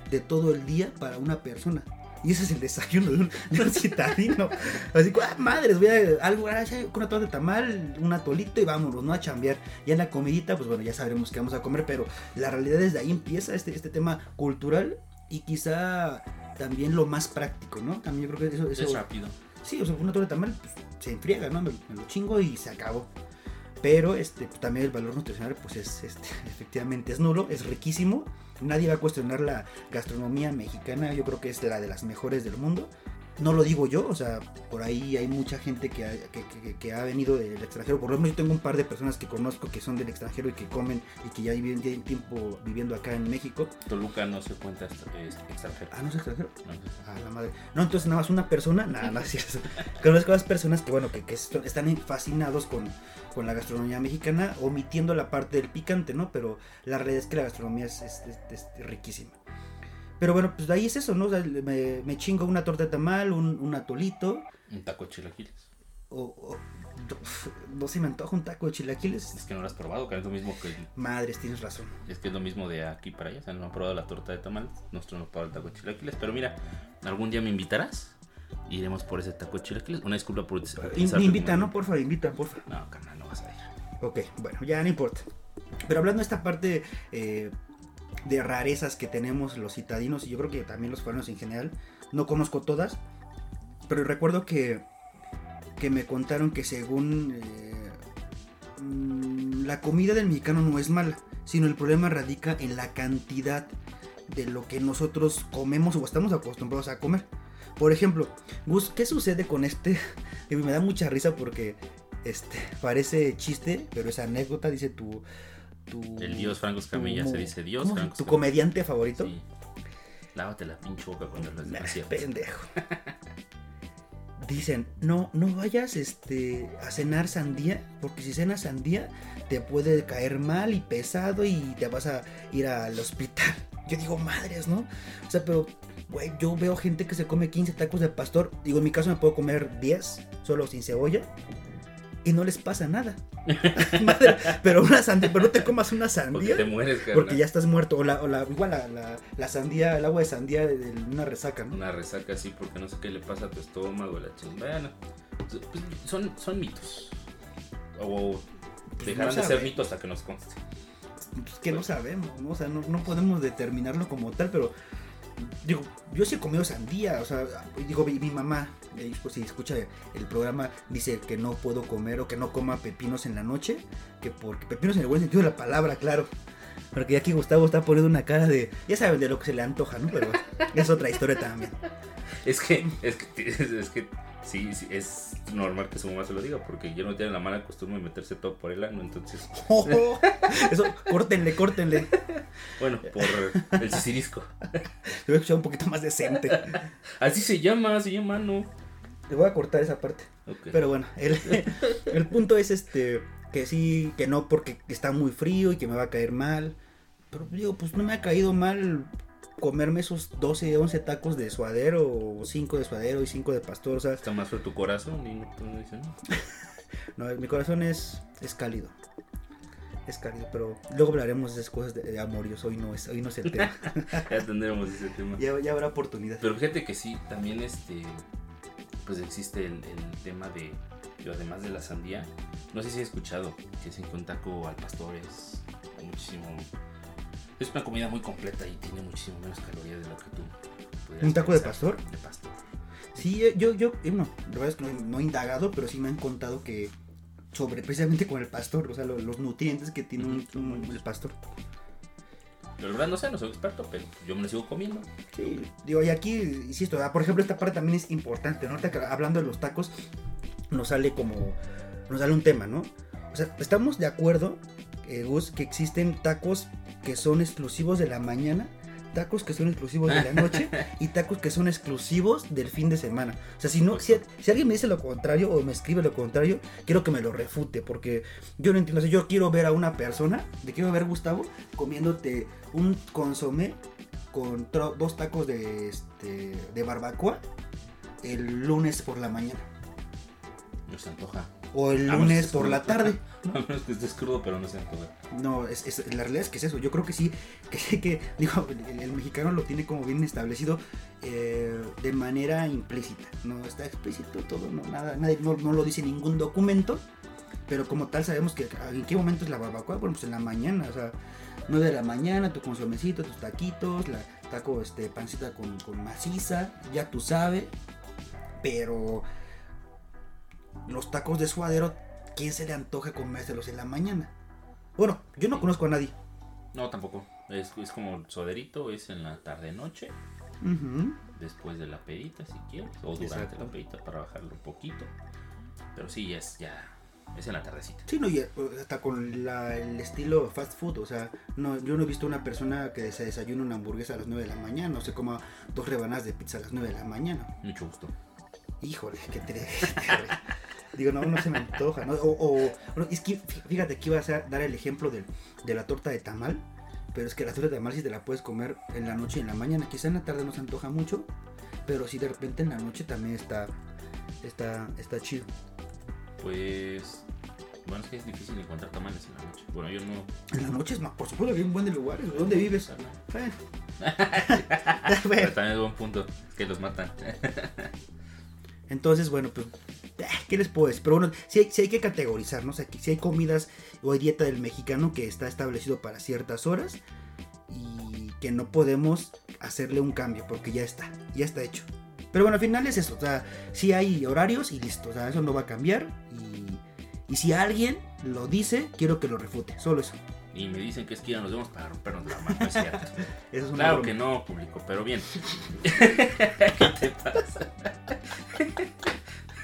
de todo el día para una persona. Y ese es el desayuno de un, [LAUGHS] de un citadino. Así que, ah, madres, voy a algo, ah, una torta de tamal, un atolito y vámonos, ¿no? A chambear. Ya en la comidita, pues bueno, ya sabremos qué vamos a comer, pero la realidad es de ahí empieza este, este tema cultural y quizá también lo más práctico, ¿no? También yo creo que eso, eso Es rápido. Sí, o sea, una torta de tamal pues, se enfriega, ¿no? Me, me lo chingo y se acabó. Pero este, pues, también el valor nutricional, pues es este, [LAUGHS] efectivamente es nulo, es riquísimo. Nadie va a cuestionar la gastronomía mexicana, yo creo que es la de las mejores del mundo. No lo digo yo, o sea, por ahí hay mucha gente que ha, que, que- que ha venido del extranjero. Por ejemplo, yo tengo un par de personas que conozco que son del extranjero y que comen y que ya viven tiempo viviendo acá en México. Toluca no se cuenta extranjero. Ah, no es extranjero. No, no sé. A la madre. No, entonces nada más una persona, nada más cierto. [LAUGHS] Conozco a las personas que, bueno, que, que están fascinados con, con la gastronomía mexicana, omitiendo la parte del picante, ¿no? Pero la realidad es que la gastronomía es, es- es- es riquísima. Pero bueno, pues de ahí es eso, ¿no? O sea, me, me chingo una torta de tamal, un, un atolito, Un taco de chilaquiles. o, o- no se me antoja un taco de chilaquiles. Es que no lo has probado, que es lo mismo que Madres, tienes razón. es que es lo mismo de aquí para allá. O sea, no han probado la torta de tamal. Nosotros no hemos probado el taco de chilaquiles. Pero mira, algún día me invitarás. Iremos por ese taco de chilaquiles. Una disculpa por In- me invita, ¿no? Porfa, invita, porfa. No, carnal, no vas a ir. Ok, bueno, ya no importa. Pero hablando de esta parte eh, de rarezas que tenemos los citadinos, y yo creo que también los foráneos en general, no conozco todas, pero recuerdo que, que me contaron que según eh, mm, la comida del mexicano no es mala, sino el problema radica en la cantidad de lo que nosotros comemos o estamos acostumbrados a comer. Por ejemplo, Gus, ¿qué sucede con este? [LAUGHS] Me da mucha risa porque este parece chiste, pero es anécdota, dice tu. Tu El dios Franco Escamilla se dice dios ¿cómo? Franco ¿Tu Escamilla. comediante favorito? Sí. Lávate la pinche boca cuando hablas Nah, pendejo. Dicen, no, no vayas este, a cenar sandía, porque si cenas sandía te puede caer mal y pesado y te vas a ir al hospital. [LAUGHS] Yo digo, madres, ¿no? O sea, pero, güey, yo veo gente que se come 15 tacos de pastor. Digo, en mi caso me puedo comer 10, solo sin cebolla. Y no les pasa nada. [LAUGHS] Madre, pero una sandía, pero no te comas una Porque sandía. te mueres, carnal. Porque ya estás muerto. O, la, o la, igual la, la, la sandía, el agua de sandía de, de una resaca, ¿no? Una resaca así porque no sé qué le pasa a tu estómago, la chingada. Bueno, pues, son, son mitos. O Pues dejarán no de ser mitos hasta que nos conste. Pues que no sabemos, ¿no? O sea, no, no podemos determinarlo como tal, pero digo, yo sí he comido sandía, o sea, digo, mi, mi mamá, eh, pues si escucha el programa, dice que no puedo comer o que no coma pepinos en la noche, que porque pepinos en el buen sentido de la palabra, claro. Porque aquí Gustavo está poniendo una cara de, ya saben de lo que se le antoja, ¿no? Pero es otra historia también. Es que, es que, [LAUGHS] es que sí, sí, es normal que su mamá se lo diga porque ya no tiene la mala costumbre de meterse todo por el ano. Entonces, [LAUGHS] Eso, córtenle, córtenle. bueno, por el sisirisco. Te voy a escuchar un poquito más decente. Así se llama, se llama ano. Te voy a cortar esa parte. Ok. Pero bueno, el, [LAUGHS] el punto es este que sí, que no porque está muy frío y que me va a caer mal. Pero digo, pues no me ha caído mal comerme esos 12, 11 tacos de suadero, o 5 de suadero y 5 de pastor. O sea, Está más fue tu corazón y no, [LAUGHS] no mi corazón es, es cálido. Es cálido, pero luego hablaremos de esas cosas de, de amoríos. Hoy no es, hoy no es el tema. [LAUGHS] ya tendremos ese tema. ya, ya habrá oportunidad. Pero fíjate que sí, también este, pues existe el, el tema de, yo, además de la sandía, no sé si he escuchado que si un taco al pastor es muchísimo, es una comida muy completa y tiene muchísimo menos calorías de lo que tú ¿Un taco de pastor? De pastor. Sí, eh, yo, yo, eh, no, la verdad es que no, he- no he indagado, pero sí me han contado que sobre precisamente con el pastor, o sea, lo- los nutrientes que tiene un, un- el pastor. Pero la verdad no sé, no soy experto, pero yo me lo sigo comiendo. Sí, digo, y aquí, insisto, por ejemplo, esta parte también es importante, ¿no? Hablando de los tacos, nos sale como, nos sale un tema, ¿no? O sea, estamos de acuerdo, eh, Gus, que existen tacos que son exclusivos de la mañana, tacos que son exclusivos de la noche [LAUGHS] y tacos que son exclusivos del fin de semana. O sea, si no, si, si alguien me dice lo contrario o me escribe lo contrario, quiero que me lo refute, porque yo no entiendo. O sea, yo quiero ver a una persona, te quiero ver, Gustavo, comiéndote un consomé con dos tacos de, este, de barbacoa el lunes por la mañana. No se antoja. O el lunes por la tarde. [LAUGHS] A menos que estés crudo, pero no se antoja. No, es, es- la realidad es que es eso. Yo creo que sí, [LAUGHS] que, sí que digo, el, el mexicano lo tiene como bien establecido eh, de manera implícita. No está explícito todo, no, nada, nadie, no, no lo dice ningún documento. Pero como tal sabemos que en qué momento es la barbacoa, bueno, pues en la mañana, o sea, 9 de la mañana, tu consomecito, tus taquitos, la taco, este, pancita con, con maciza, ya tú sabes. Pero los tacos de suadero, ¿quién se le antoja comérselos en la mañana? Bueno, yo no conozco a nadie. No, tampoco. Es, es como soderito, es en la tarde-noche, después de la pedita, si quieres, o durante Exacto. la pedita para bajarlo un poquito. Pero sí, es, ya, es en la tardecita. Sí, no, y eh, hasta con la- el estilo fast food, o sea, no, yo no he visto una persona que se desayuna una hamburguesa a las 9 de la mañana, o se coma dos rebanadas de pizza a las 9 de la mañana. Mucho gusto. Híjole, qué terrible. [LAUGHS] Digo, no, no se me antoja, ¿no? O, o- es que fí- fíjate que iba a dar el ejemplo del- de la torta de tamal, pero es que la torta de tamal sí te la puedes comer en la noche y en la mañana. Quizá en la tarde no se antoja mucho, pero sí de repente en la noche también está, está, está chido. Pues, bueno, es que es difícil encontrar tamales en la noche. Bueno, yo no. En la noche, no, por supuesto que hay un buen de lugares. ¿Dónde vives? [LAUGHS] Bueno. Pero también es buen punto, es que los matan. [LAUGHS] Entonces, bueno, pues, eh, ¿qué les puedo decir? Pero bueno, sí hay, sí hay que categorizar, ¿no? O sea, que sí hay comidas o hay dieta del mexicano que está establecido para ciertas horas y que no podemos hacerle un cambio porque ya está, ya está hecho. Pero bueno, al final es eso, o sea, sí hay horarios y listo, o sea, eso no va a cambiar y, y si alguien lo dice, quiero que lo refute, solo eso. Y me dicen que es que ya nos vemos para rompernos la mano, es cierto. [LAUGHS] Eso es Claro broma. que no, público, pero bien. [LAUGHS] [LAUGHS] ¿Qué te pasa?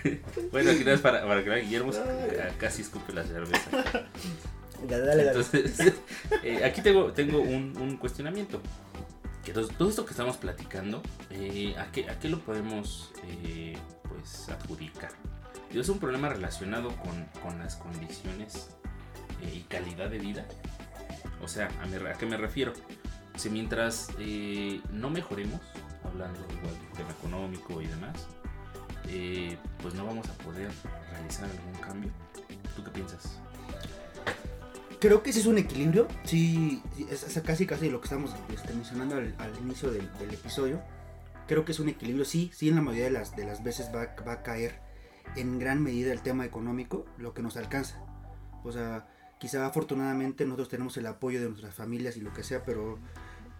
[LAUGHS] bueno, aquí no es para, para que vean, Guillermo eh, casi escupe la cerveza. [LAUGHS] Dale, dale, dale. Entonces, [LAUGHS] eh, aquí tengo, tengo un, un cuestionamiento. Que todo, todo esto que estamos platicando, eh, ¿a, qué, ¿a qué lo podemos eh, pues, adjudicar? Y es un problema relacionado con, con las condiciones y calidad de vida. O sea, ¿a, me- a qué me refiero? Si mientras no mejoremos, hablando igual del tema económico y demás, eh, pues no vamos a poder realizar algún cambio. ¿Tú qué piensas? Creo que ese es un equilibrio. Sí, es, es casi casi lo que estamos este, mencionando al, al inicio del, del episodio. Creo que es un equilibrio. Sí, sí, en la mayoría de las, de las veces va, va a caer en gran medida el tema económico, lo que nos alcanza. O sea, quizá afortunadamente nosotros tenemos el apoyo de nuestras familias y lo que sea, pero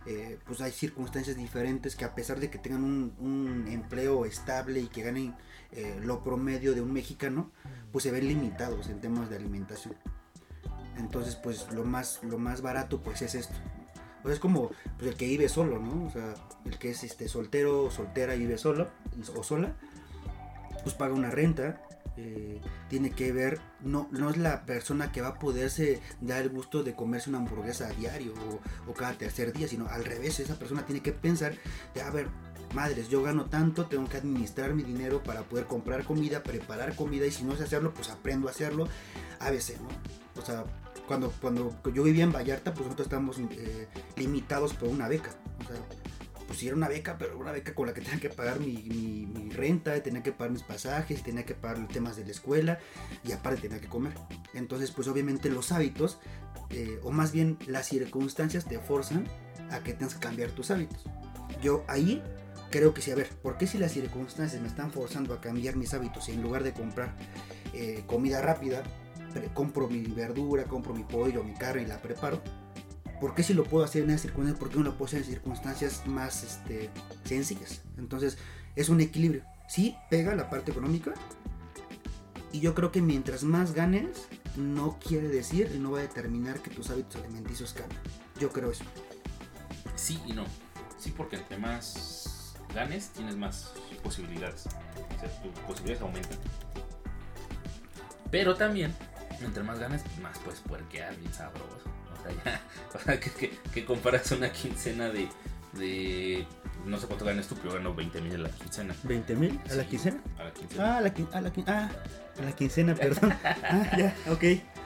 eh, pues hay circunstancias diferentes que a pesar de que tengan un, empleo estable y que ganen eh, lo promedio de un mexicano, pues se ven limitados en temas de alimentación. Entonces, pues lo más, lo más barato pues es esto. O es como pues, el que vive solo, ¿no? O sea, el que es este soltero o soltera y vive solo o sola, pues paga una renta. Eh, tiene que ver, no, no es la persona que va a poderse dar el gusto de comerse una hamburguesa a diario o, cada tercer día, sino al revés, esa persona tiene que pensar de, a ver, madres, yo gano tanto, tengo que administrar mi dinero para poder comprar comida, preparar comida y si no sé hacerlo, pues aprendo a hacerlo a veces, ¿no? O sea, cuando, cuando yo vivía en Vallarta, pues nosotros estábamos eh, limitados por una beca. O sea, pues sí era una beca, pero una beca con la que tenía que pagar mi, mi, mi renta, tenía que pagar mis pasajes, tenía que pagar los temas de la escuela y aparte tenía que comer. Entonces, pues obviamente los hábitos, eh, o más bien las circunstancias te forzan a que tengas que cambiar tus hábitos. Yo ahí creo que sí, a ver, ¿por qué si las circunstancias me están forzando a cambiar mis hábitos y en lugar de comprar eh, comida rápida, compro mi verdura, compro mi pollo, mi carne y la preparo? ¿Por qué si lo puedo hacer en esas circunstancias? ¿Por qué no lo puedo hacer en circunstancias más este, sencillas? Entonces, es un equilibrio. Sí, pega la parte económica. Y yo creo que mientras más ganes, no quiere decir y no va a determinar que tus hábitos alimenticios cambien. Yo creo eso. Sí y no. Sí, porque entre más ganes, tienes más posibilidades. O sea, tus posibilidades aumentan. Pero también, entre más ganes, más puedes puerquear bien sabroso. O sea, que, que, que comparas una quincena de, de. No sé cuánto ganas tú, pero gano 20 mil a la quincena. ¿20 mil a la quincena? A la quincena. Ah, a la, quin- a la, quin- ah, a la quincena, perdón. [LAUGHS] Ah, ya, ok.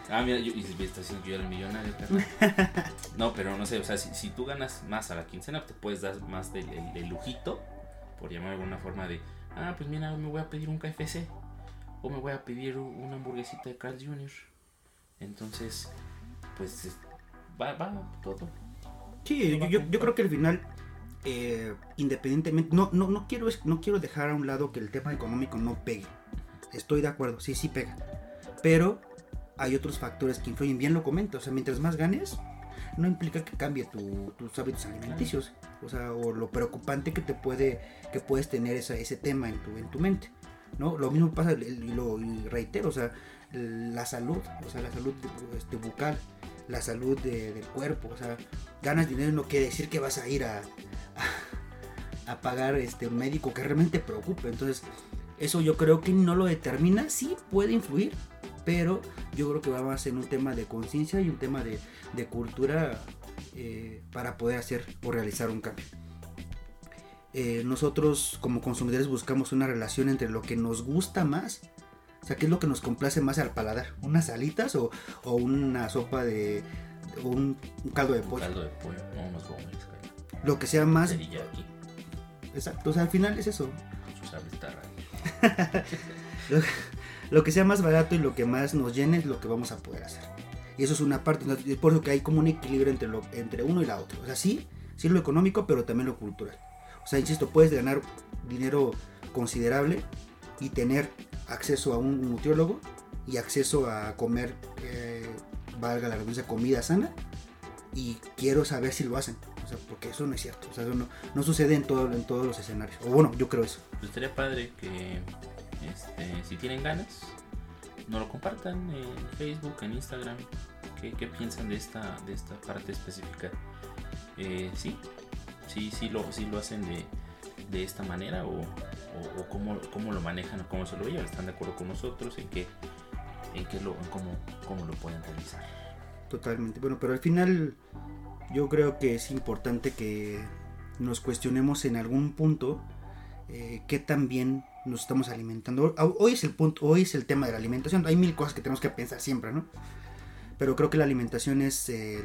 Ah, mira, yo, y está diciendo que yo era el millonario. [LAUGHS] No, pero no sé, o sea, si, si tú ganas más a la quincena, te puedes dar más del, el- del lujito, por llamar de alguna forma de, ah, pues mira, me voy a pedir un KFC, o me voy a pedir una hamburguesita de Carl Jr. Entonces, pues es- va, va todo. Sí, yo, yo, yo creo que al final, eh, independientemente, no, no, no, quiero, no quiero dejar a un lado que el tema económico no pegue. Estoy de acuerdo, sí, sí pega. Pero hay otros factores que influyen, bien lo comento, o sea, mientras más ganes, no implica que cambie tu- tus hábitos alimenticios. O sea, o lo preocupante que te puede, que puedes tener esa- ese tema en tu, en tu mente. ¿no? Lo mismo pasa, y lo y reitero, o sea, la salud, o sea, la salud este, bucal, la salud de- del cuerpo, o sea, ganas dinero no quiere decir que vas a ir a, a, a pagar este, un médico que realmente preocupe. Entonces, eso yo creo que no lo determina, sí puede influir, pero yo creo que va más en un tema de conciencia y un tema de, de cultura eh, para poder hacer o realizar un cambio. Eh, nosotros como consumidores buscamos una relación entre lo que nos gusta más, o sea, qué es lo que nos complace más al paladar, unas alitas o, o una sopa de, o un, un caldo de pollo, Caldo de pollo, no unos cabrón. lo que sea más, Teriyaki, exacto, o sea, al final es eso, [LAUGHS] lo, lo que sea más barato y lo que más nos llene es lo que vamos a poder hacer. Y eso es una parte, es por eso que hay como un equilibrio entre, lo, entre uno y la otra. O sea, sí, sí lo económico, pero también lo cultural. O sea, insisto, puedes ganar dinero considerable y tener acceso a un nutriólogo y acceso a comer, eh, valga la redundancia, comida sana. Y quiero saber si lo hacen. O sea, porque eso no es cierto. Eso no, no sucede en, todo, en todos los escenarios. O bueno, yo creo eso. Pues estaría padre que este, si tienen ganas, nos lo compartan en Facebook, en Instagram. ¿Qué, qué piensan de esta, de esta parte específica? Eh, sí, sí, sí lo, sí lo hacen de, de esta manera o, o, cómo, cómo lo manejan o cómo se lo llevan. ¿Están de acuerdo con nosotros en qué, en qué lo, en cómo, cómo lo pueden realizar? Totalmente. Bueno, pero al final yo creo que es importante que nos cuestionemos en algún punto eh, qué tan bien nos estamos alimentando. Hoy es el punto, hoy es el tema de la alimentación. Hay mil cosas que tenemos que pensar siempre, ¿no? Pero creo que la alimentación es eh,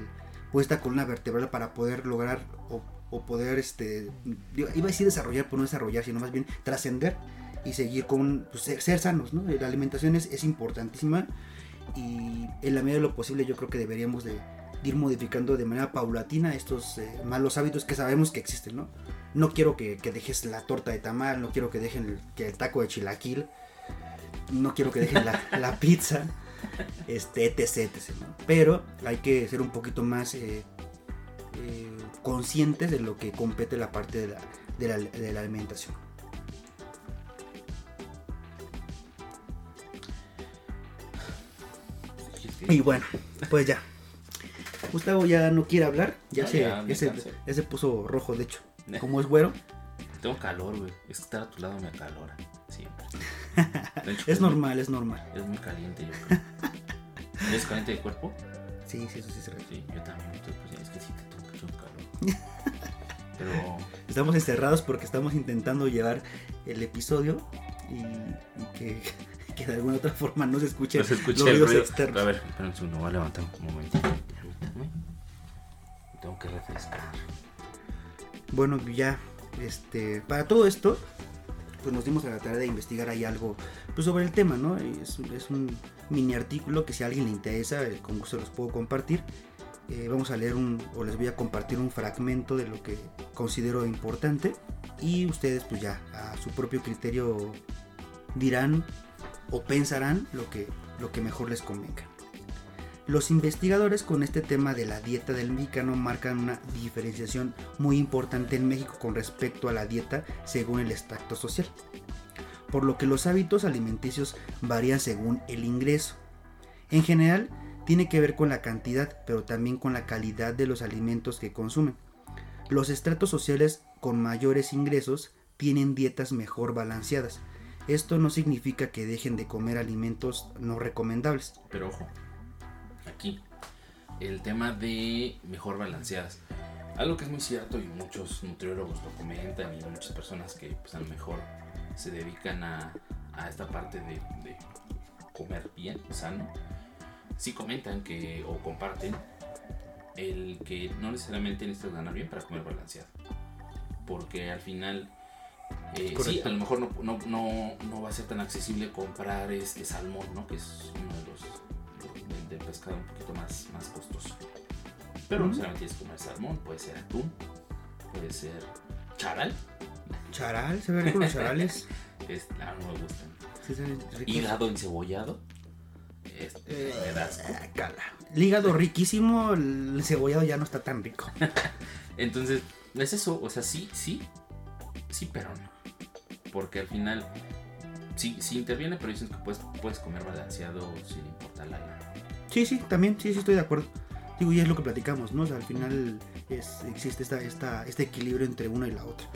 puesta con una vertebral para poder lograr o, o poder, este, digo, iba a decir desarrollar, pero no desarrollar, sino más bien trascender y seguir con pues, ser, ser sanos, ¿no? La alimentación es, es importantísima y en la medida de lo posible yo creo que deberíamos de, de ir modificando de manera paulatina estos eh, malos hábitos que sabemos que existen, ¿no? No quiero que, que dejes la torta de tamal, no quiero que dejen el, que el taco de chilaquil, no quiero que dejen la, la [LAUGHS] pizza, este, etc, etc, ¿no? Pero hay que ser un poquito más eh, eh, conscientes de lo que compete la parte de la, de la, de la alimentación. Y bueno, pues ya. Gustavo ya no quiere hablar, ya, No, se, ya, se- cansé. ya se puso rojo, de hecho. Como es güero, Tengo calor, güey. Es que estar a tu lado me acalora. Siempre. [LAUGHS] Hecho, es normal, es normal. Es muy caliente, yo creo. ¿Eres caliente de cuerpo? Sí, sí, eso sí se refiere. Sí, yo también. Estoy, pues, [LAUGHS] Pero Estamos encerrados porque estamos intentando llevar el episodio y, y que, [LAUGHS] que de alguna otra forma no se escuche no se escucha los ruidos ruido. externos. A ver, segundo, voy a levantar un. Me Tengo que refrescar. Bueno, ya este, para todo esto, pues nos dimos a la tarea de investigar ahí algo pues, sobre el tema, ¿no? Es, es un mini artículo que si a alguien le interesa, eh, con gusto los puedo compartir. Eh, vamos a leer un, o les voy a compartir un fragmento de lo que considero importante y ustedes pues ya a su propio criterio dirán o pensarán lo que, lo que mejor les convenga. Los investigadores con este tema de la dieta del mexicano marcan una diferenciación muy importante en México con respecto a la dieta según el extracto social, por lo que los hábitos alimenticios varían según el ingreso. En general, tiene que ver con la cantidad, pero también con la calidad de los alimentos que consumen. Los estratos sociales con mayores ingresos tienen dietas mejor balanceadas. Esto no significa que dejen de comer alimentos no recomendables. Pero ojo, aquí el tema de mejor balanceadas. Algo que es muy cierto y muchos nutriólogos lo comentan y muchas personas que pues, a lo mejor se dedican a, esta parte de, de, comer bien, sano, sí comentan que o comparten el que no necesariamente necesitas ganar bien para comer balanceado. Porque al final, eh, sí, a lo mejor no, no, no, no, va a ser tan accesible comprar este salmón, ¿no? que es uno de los del, pescado un poquito más, más costoso. Pero no solamente es comer salmón, puede ser atún, puede ser charal. Charal, se ve con los charales. [LAUGHS] es, ah, no me gustan. Sí, Hígado encebollado. Este, eh, me das cala. El hígado riquísimo, el cebollado ya no está tan rico. [LAUGHS] Entonces, es eso, o sea, sí, sí, sí, pero no. Porque al final, sí, sí interviene, pero dicen que puedes, puedes comer balanceado sin importar la lana. Sí, sí, también, sí, sí, estoy de acuerdo. Digo, y es lo que platicamos, ¿no? O sea, al final es, existe esta, esta, este equilibrio entre una y la otra.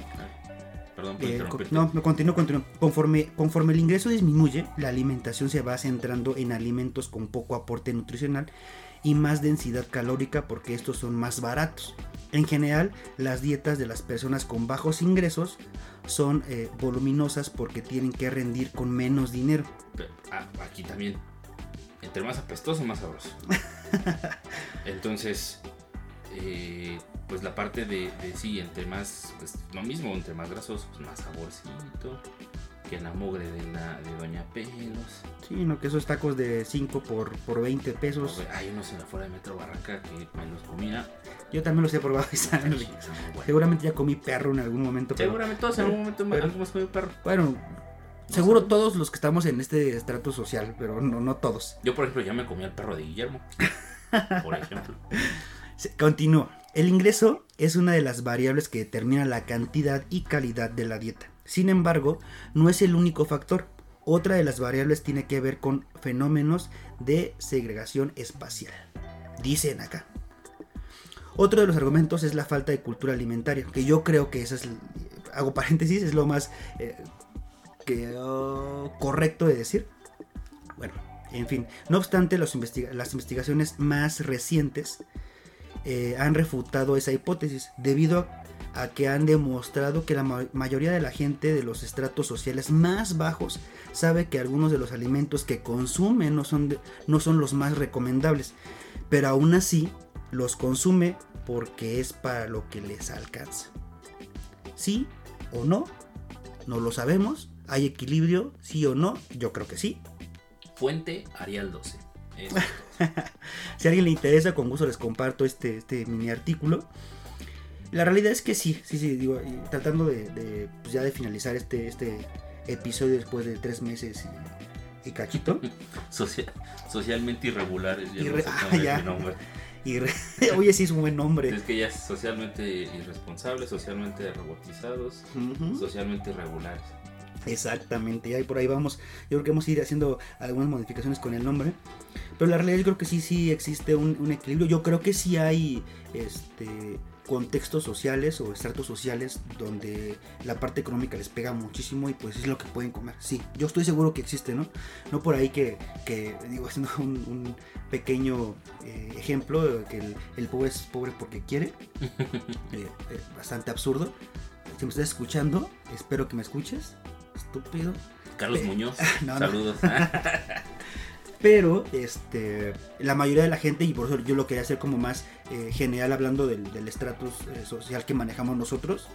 Perdón, eh, no, me continúo, continúo. Conforme, conforme el ingreso disminuye, la alimentación se va centrando en alimentos con poco aporte nutricional y más densidad calórica porque estos son más baratos. En general, las dietas de las personas con bajos ingresos son eh, voluminosas porque tienen que rendir con menos dinero. Ah, aquí también entre más apestoso, más sabroso. [LAUGHS] Entonces, eh, pues la parte de, sí, entre más, pues lo mismo, entre más grasoso, pues más saborcito. Que la mugre de la de Doña Pelos. Sí, no, que esos tacos de 5 por, por 20 pesos. Hay unos en la fuera de Metro Barranca que me los comía. Yo también los he probado [LAUGHS] y saben Seguramente ya comí perro en algún momento. Seguramente todos en algún momento hemos comido perro. Bueno, Seguro todos los que estamos en este estrato social, pero no, no todos. Yo, por ejemplo, ya me comí el perro de Guillermo. [LAUGHS] por ejemplo. Continúo. El ingreso es una de las variables que determina la cantidad y calidad de la dieta. Sin embargo, no es el único factor. Otra de las variables tiene que ver con fenómenos de segregación espacial. Dicen acá. Otro de los argumentos es la falta de cultura alimentaria, que yo creo que esa es, hago paréntesis, es lo más eh, quedó correcto de decir. Bueno, en fin, no obstante, las investigaciones más recientes eh, han refutado esa hipótesis debido a que han demostrado que la mayoría de la gente de los estratos sociales más bajos sabe que algunos de los alimentos que consumen no son, no son los más recomendables, pero aún así los consume porque es para lo que les alcanza. ¿Sí o no? No lo sabemos, ¿Hay equilibrio? ¿Sí o no? Yo creo que sí. Fuente Arial 12. [LAUGHS] si a alguien le interesa, con gusto les comparto este, este mini artículo. La realidad es que sí, sí, sí, digo, tratando de, pues ya de finalizar este, este episodio después de tres meses y, cachito. [LAUGHS] socialmente irregulares, ya, Oye, sí es un buen nombre. Es que ya es socialmente irresponsables, socialmente robotizados, socialmente irregulares. Exactamente, y ahí por ahí vamos. Yo creo que vamos a ir haciendo algunas modificaciones con el nombre. Pero la realidad yo creo que sí, sí existe un, equilibrio. Yo creo que sí hay este, contextos sociales o estratos sociales donde la parte económica les pega muchísimo y pues es lo que pueden comer. Sí, yo estoy seguro que existe, ¿no? No por ahí que, que digo, [LAUGHS] haciendo un, pequeño eh, ejemplo, que el, pobre es pobre porque quiere. [LAUGHS] Eh, eh, bastante absurdo. Si me estás escuchando, espero que me escuches estúpido. Carlos Muñoz, [LAUGHS] saludos. [LAUGHS] Pero este, la mayoría de la gente, y por eso yo lo quería hacer como más eh, general hablando del estatus eh, social que manejamos nosotros,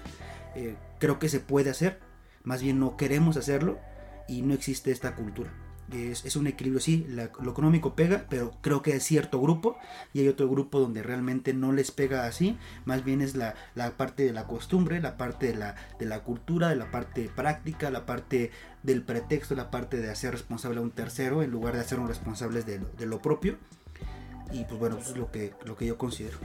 eh, creo que se puede hacer, más bien no queremos hacerlo y no existe esta cultura. Es, es un equilibrio, sí, la- lo económico pega, pero creo que hay cierto grupo y hay otro grupo donde realmente no les pega así, más bien es la, la parte de la costumbre, la parte de la, de la cultura, de la parte práctica, la parte del pretexto, la parte de hacer responsable a un tercero en lugar de hacernos responsables de de lo propio. Y pues bueno, eso es lo que, lo que yo considero.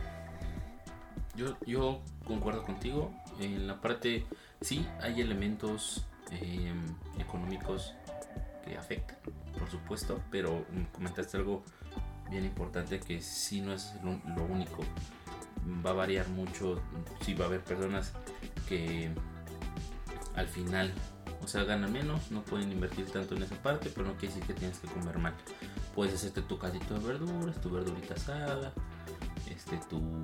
Yo, yo concuerdo contigo. En la parte, sí, hay elementos eh, económicos que afectan, por supuesto, pero comentaste algo bien importante que sí no es lo, único. Va a variar mucho, sí va a haber personas que al final, o sea, ganan menos, no pueden invertir tanto en esa parte, pero no quiere decir que tienes que comer mal. Puedes hacerte tu caldito de verduras, tu verdurita asada, este, tu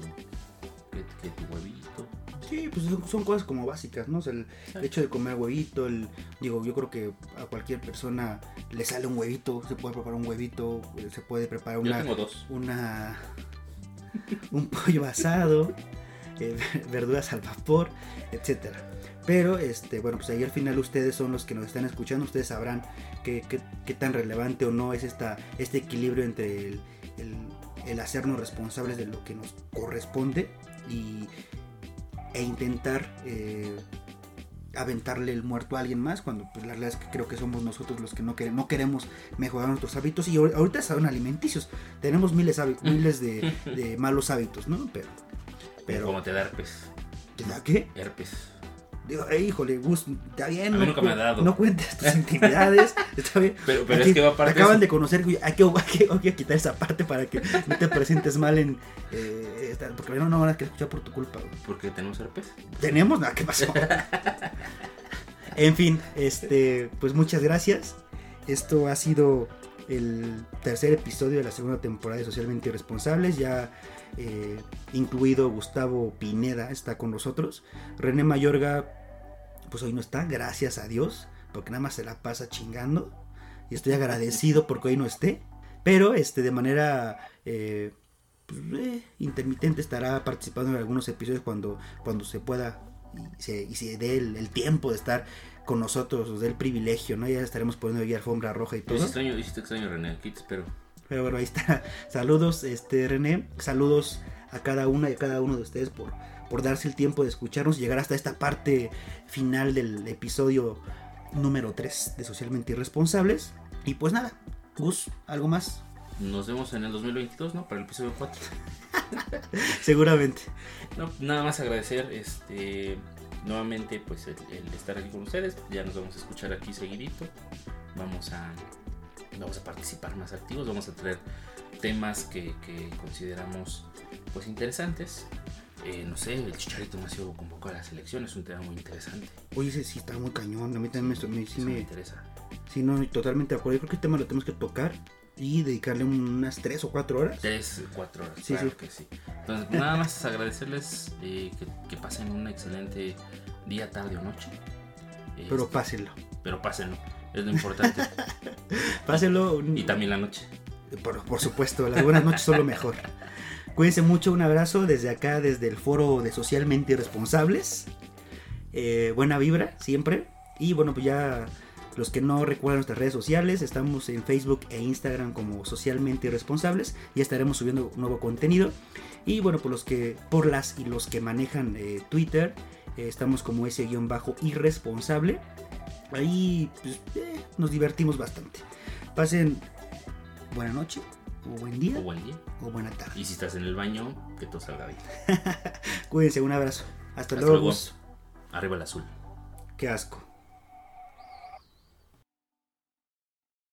que, que tu huevito. Sí, pues son, son cosas como básicas, ¿no? O sea, el, el hecho de comer huevito, el, digo, yo creo que a cualquier persona le sale un huevito, se puede preparar un huevito, eh, se puede preparar Yo una, tengo dos. una [LAUGHS] un pollo asado, eh, [LAUGHS] verduras al vapor, etcétera. Pero este, bueno, pues ahí al final ustedes son los que nos están escuchando, ustedes sabrán qué, qué- qué tan relevante o no es esta, este equilibrio entre el, el- el hacernos responsables de lo que nos corresponde y, e intentar eh, aventarle el muerto a alguien más cuando pues la realidad es que creo que somos nosotros los que no, quere- no queremos mejorar nuestros hábitos y ahor- ahorita son alimenticios tenemos miles, [LAUGHS] miles de, de malos hábitos ¿no? pero Pero pero como te da herpes. ¿te da qué? Herpes. Digo, eh, híjole, Gus, está bien. A mí nunca cu- me ha dado. No cuentes tus intimidades. [LAUGHS] Está bien. Pero, pero Aquí es que va te aparte. acaban eso. de conocer, güey, hay que, hay, que, hay que quitar esa parte para que no te presentes mal en. eh, esta- porque no, no van a querer escuchar por tu culpa. güey. Porque tenemos herpes. ¿Tenemos? Nada, ¿qué pasó? [LAUGHS] en fin, este, pues muchas gracias. Esto ha sido el tercer episodio de la segunda temporada de Socialmente Irresponsables. Ya eh, incluido Gustavo Pineda está con nosotros. René Mayorga, pues hoy no está, gracias a Dios, porque nada más se la pasa chingando. Y estoy agradecido [LAUGHS] porque hoy no esté. Pero este, de manera eh, pues, eh, intermitente estará participando en algunos episodios cuando, cuando se pueda y se, y se dé el, el tiempo de estar con nosotros, nos dé el privilegio, ¿no? Ya estaremos poniendo ahí alfombra roja y Yo todo. sí extraño, yo sí te extraño, René. Aquí te espero. Pero bueno, ahí está. [LAUGHS] Saludos, este René. Saludos a cada una y a cada uno de ustedes por, por darse el tiempo de escucharnos y llegar hasta esta parte final del episodio número 3 de Socialmente Irresponsables. Y pues nada, Gus, ¿algo más? Nos vemos en el 2022, ¿no? Para el episodio 4. [LAUGHS] Seguramente. No, nada más agradecer este nuevamente pues el, el estar aquí con ustedes. Ya nos vamos a escuchar aquí seguidito. Vamos a vamos a participar más activos, vamos a traer temas que, que consideramos pues interesantes. Eh, no sé, el Chicharito Macio convocó a la selección, es un tema muy interesante. Oye, ese sí está muy cañón. A mí también me, me- sí me me, interesa. sí, no, totalmente de acuerdo. Yo creo que el tema lo tenemos que tocar y dedicarle unas 3 o 4 horas. Tres, cuatro horas, Sí, claro sí. que sí. Entonces, nada más agradecerles eh, que, que pasen un excelente día, tarde o noche. Pero Este, pásenlo. pero pásenlo, es lo importante. [LAUGHS] Pásenlo. y también la noche. Por, por supuesto, las buenas noches son lo mejor. Cuídense mucho, un abrazo desde acá, desde el foro de Socialmente Irresponsables. Eh, buena vibra, siempre. Y bueno, pues ya los que no recuerdan nuestras redes sociales, estamos en Facebook e Instagram como Socialmente Irresponsables. Ya estaremos subiendo nuevo contenido. Y bueno, por los que, por las y los que manejan eh, Twitter, eh, estamos como ese guion bajo irresponsable. Ahí pues, eh, nos divertimos bastante. Pasen buena noche, o buen día, O buen día. o buena tarde. Y si estás en el baño, que todo salga bien. [LAUGHS] Cuídense, un abrazo. Hasta, Hasta luego. luego. Arriba el azul. Qué asco.